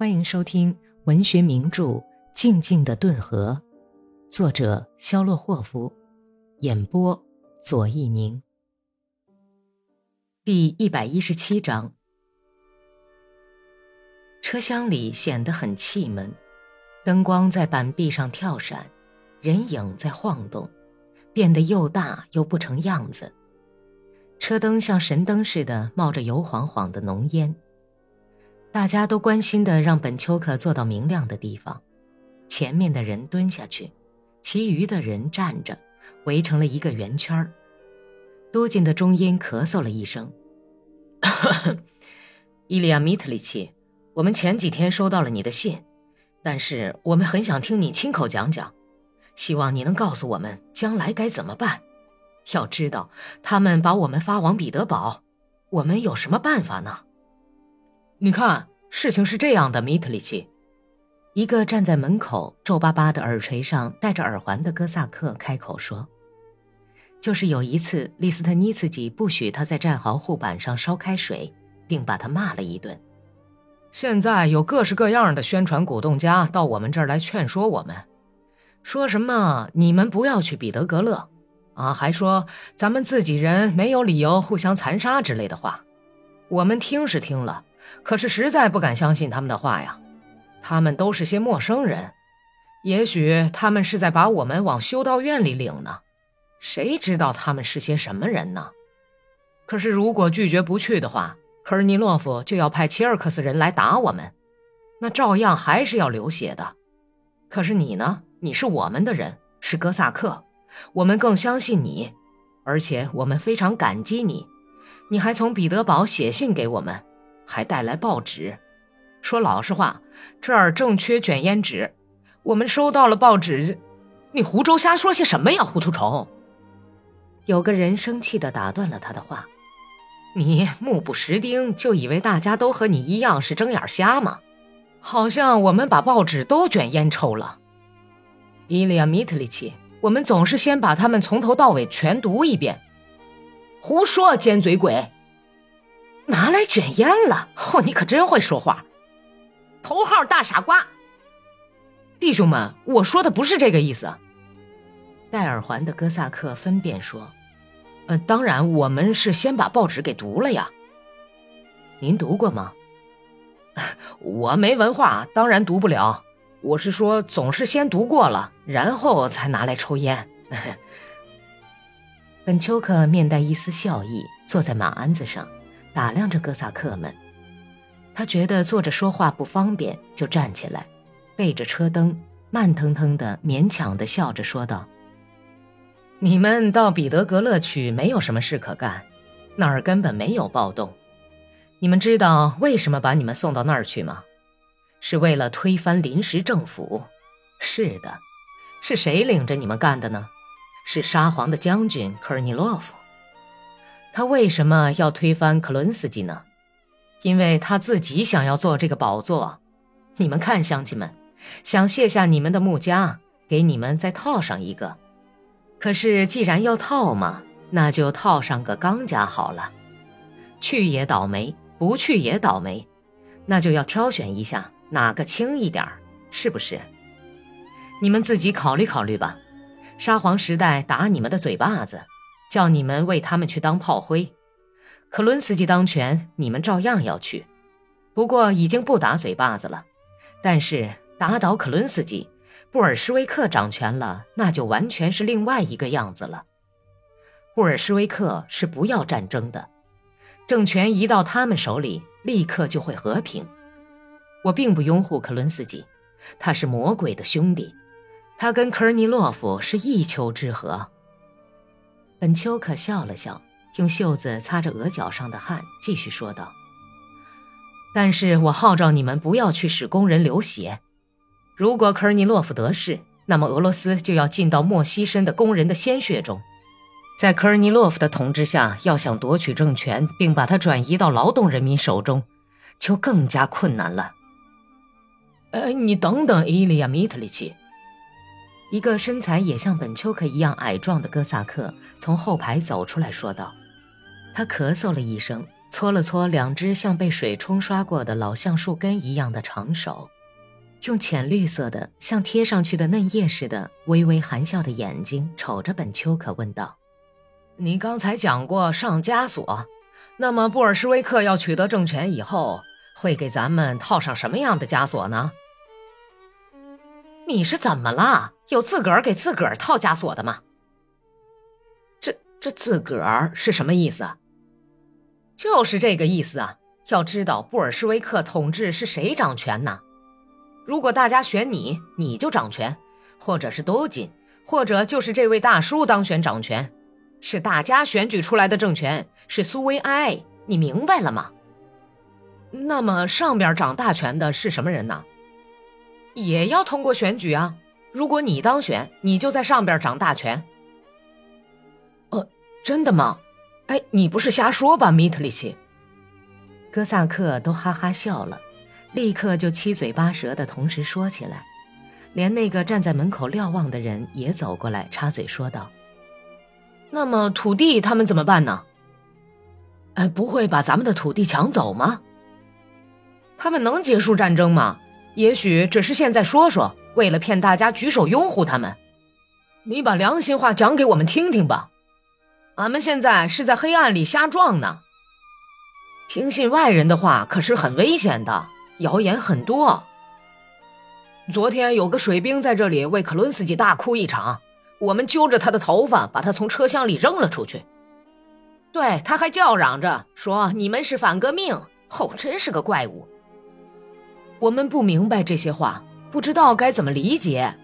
欢迎收听文学名著《静静的顿河》，作者肖洛霍夫，演播左一宁。第一百一十七章，车厢里显得很气闷，灯光在板壁上跳闪，人影在晃动，变得又大又不成样子。车灯像神灯似的冒着油晃晃的浓烟。大家都关心的让本丘克坐到明亮的地方，前面的人蹲下去，其余的人站着，围成了一个圆圈儿。多金的中音咳嗽了一声：“ 伊利亚·米特里奇，我们前几天收到了你的信，但是我们很想听你亲口讲讲，希望你能告诉我们将来该怎么办。要知道，他们把我们发往彼得堡，我们有什么办法呢？”你看，事情是这样的，米特里奇。一个站在门口皱巴巴的耳垂上戴着耳环的哥萨克开口说：“就是有一次，利斯特尼茨基不许他在战壕护板上烧开水，并把他骂了一顿。现在有各式各样的宣传鼓动家到我们这儿来劝说我们，说什么你们不要去彼得格勒，啊，还说咱们自己人没有理由互相残杀之类的话。我们听是听了。”可是实在不敢相信他们的话呀，他们都是些陌生人，也许他们是在把我们往修道院里领呢，谁知道他们是些什么人呢？可是如果拒绝不去的话，科尔尼洛夫就要派切尔克斯人来打我们，那照样还是要流血的。可是你呢？你是我们的人，是哥萨克，我们更相信你，而且我们非常感激你，你还从彼得堡写信给我们。还带来报纸，说老实话，这儿正缺卷烟纸。我们收到了报纸，你胡诌瞎说些什么呀，糊涂虫！有个人生气地打断了他的话：“你目不识丁，就以为大家都和你一样是睁眼瞎吗？好像我们把报纸都卷烟抽了。”伊利亚·米特里奇，我们总是先把他们从头到尾全读一遍。胡说，尖嘴鬼！拿来卷烟了！哦，你可真会说话，头号大傻瓜！弟兄们，我说的不是这个意思。戴耳环的哥萨克分辨说：“呃，当然，我们是先把报纸给读了呀。您读过吗？我没文化，当然读不了。我是说，总是先读过了，然后才拿来抽烟。”本丘克面带一丝笑意，坐在马鞍子上。打量着哥萨克们，他觉得坐着说话不方便，就站起来，背着车灯，慢腾腾的、勉强的笑着说道：“你们到彼得格勒去，没有什么事可干，那儿根本没有暴动。你们知道为什么把你们送到那儿去吗？是为了推翻临时政府。是的，是谁领着你们干的呢？是沙皇的将军科尔尼洛夫。”他为什么要推翻克伦斯基呢？因为他自己想要做这个宝座。你们看，乡亲们，想卸下你们的木枷，给你们再套上一个。可是既然要套嘛，那就套上个刚家好了。去也倒霉，不去也倒霉，那就要挑选一下哪个轻一点是不是？你们自己考虑考虑吧。沙皇时代打你们的嘴巴子。叫你们为他们去当炮灰，克伦斯基当权，你们照样要去，不过已经不打嘴巴子了。但是打倒克伦斯基，布尔什维克掌权了，那就完全是另外一个样子了。布尔什维克是不要战争的，政权移到他们手里，立刻就会和平。我并不拥护克伦斯基，他是魔鬼的兄弟，他跟科尔尼洛夫是一丘之貉。本丘克笑了笑，用袖子擦着额角上的汗，继续说道：“但是我号召你们不要去使工人流血。如果科尔尼洛夫得势，那么俄罗斯就要浸到莫西身的工人的鲜血中。在科尔尼洛夫的统治下，要想夺取政权并把它转移到劳动人民手中，就更加困难了。”哎，你等等，伊利亚·米特里奇。一个身材也像本丘克一样矮壮的哥萨克从后排走出来说道：“他咳嗽了一声，搓了搓两只像被水冲刷过的老橡树根一样的长手，用浅绿色的像贴上去的嫩叶似的微微含笑的眼睛瞅着本丘克问道：“你刚才讲过上枷锁，那么布尔什维克要取得政权以后，会给咱们套上什么样的枷锁呢？”你是怎么了？有自个儿给自个儿套枷锁的吗？这这自个儿是什么意思？就是这个意思啊！要知道布尔什维克统治是谁掌权呢？如果大家选你，你就掌权；或者是都金，或者就是这位大叔当选掌权，是大家选举出来的政权，是苏维埃。你明白了吗？那么上边掌大权的是什么人呢？也要通过选举啊！如果你当选，你就在上边掌大权。呃，真的吗？哎，你不是瞎说吧，米特里奇？哥萨克都哈哈笑了，立刻就七嘴八舌的同时说起来，连那个站在门口瞭望的人也走过来插嘴说道：“那么土地他们怎么办呢？哎，不会把咱们的土地抢走吗？他们能结束战争吗？”也许只是现在说说，为了骗大家举手拥护他们。你把良心话讲给我们听听吧。俺们现在是在黑暗里瞎撞呢。听信外人的话可是很危险的，谣言很多。昨天有个水兵在这里为克伦斯基大哭一场，我们揪着他的头发，把他从车厢里扔了出去。对，他还叫嚷着说：“你们是反革命！”哦，真是个怪物。我们不明白这些话，不知道该怎么理解。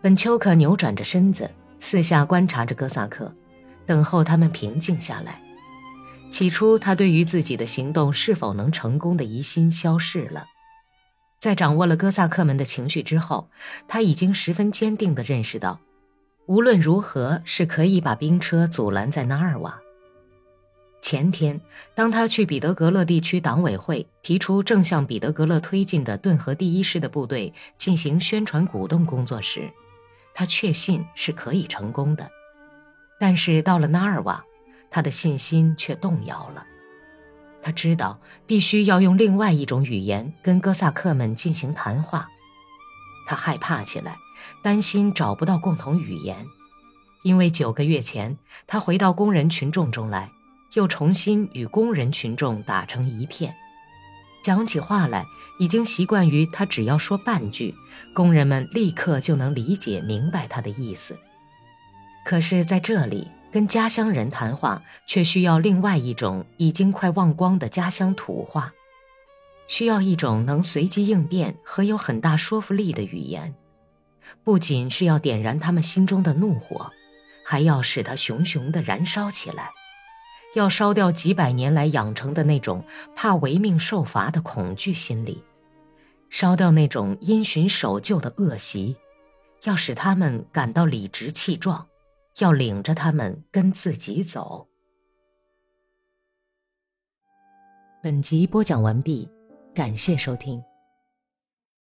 本丘克扭转着身子，四下观察着哥萨克，等候他们平静下来。起初，他对于自己的行动是否能成功的疑心消逝了。在掌握了哥萨克们的情绪之后，他已经十分坚定地认识到，无论如何是可以把兵车阻拦在纳尔瓦。前天，当他去彼得格勒地区党委会提出正向彼得格勒推进的顿河第一师的部队进行宣传鼓动工作时，他确信是可以成功的。但是到了纳尔瓦，他的信心却动摇了。他知道必须要用另外一种语言跟哥萨克们进行谈话。他害怕起来，担心找不到共同语言，因为九个月前他回到工人群众中来。又重新与工人群众打成一片，讲起话来已经习惯于他只要说半句，工人们立刻就能理解明白他的意思。可是在这里跟家乡人谈话，却需要另外一种已经快忘光的家乡土话，需要一种能随机应变和有很大说服力的语言，不仅是要点燃他们心中的怒火，还要使它熊熊地燃烧起来。要烧掉几百年来养成的那种怕违命受罚的恐惧心理，烧掉那种因循守旧的恶习，要使他们感到理直气壮，要领着他们跟自己走。本集播讲完毕，感谢收听。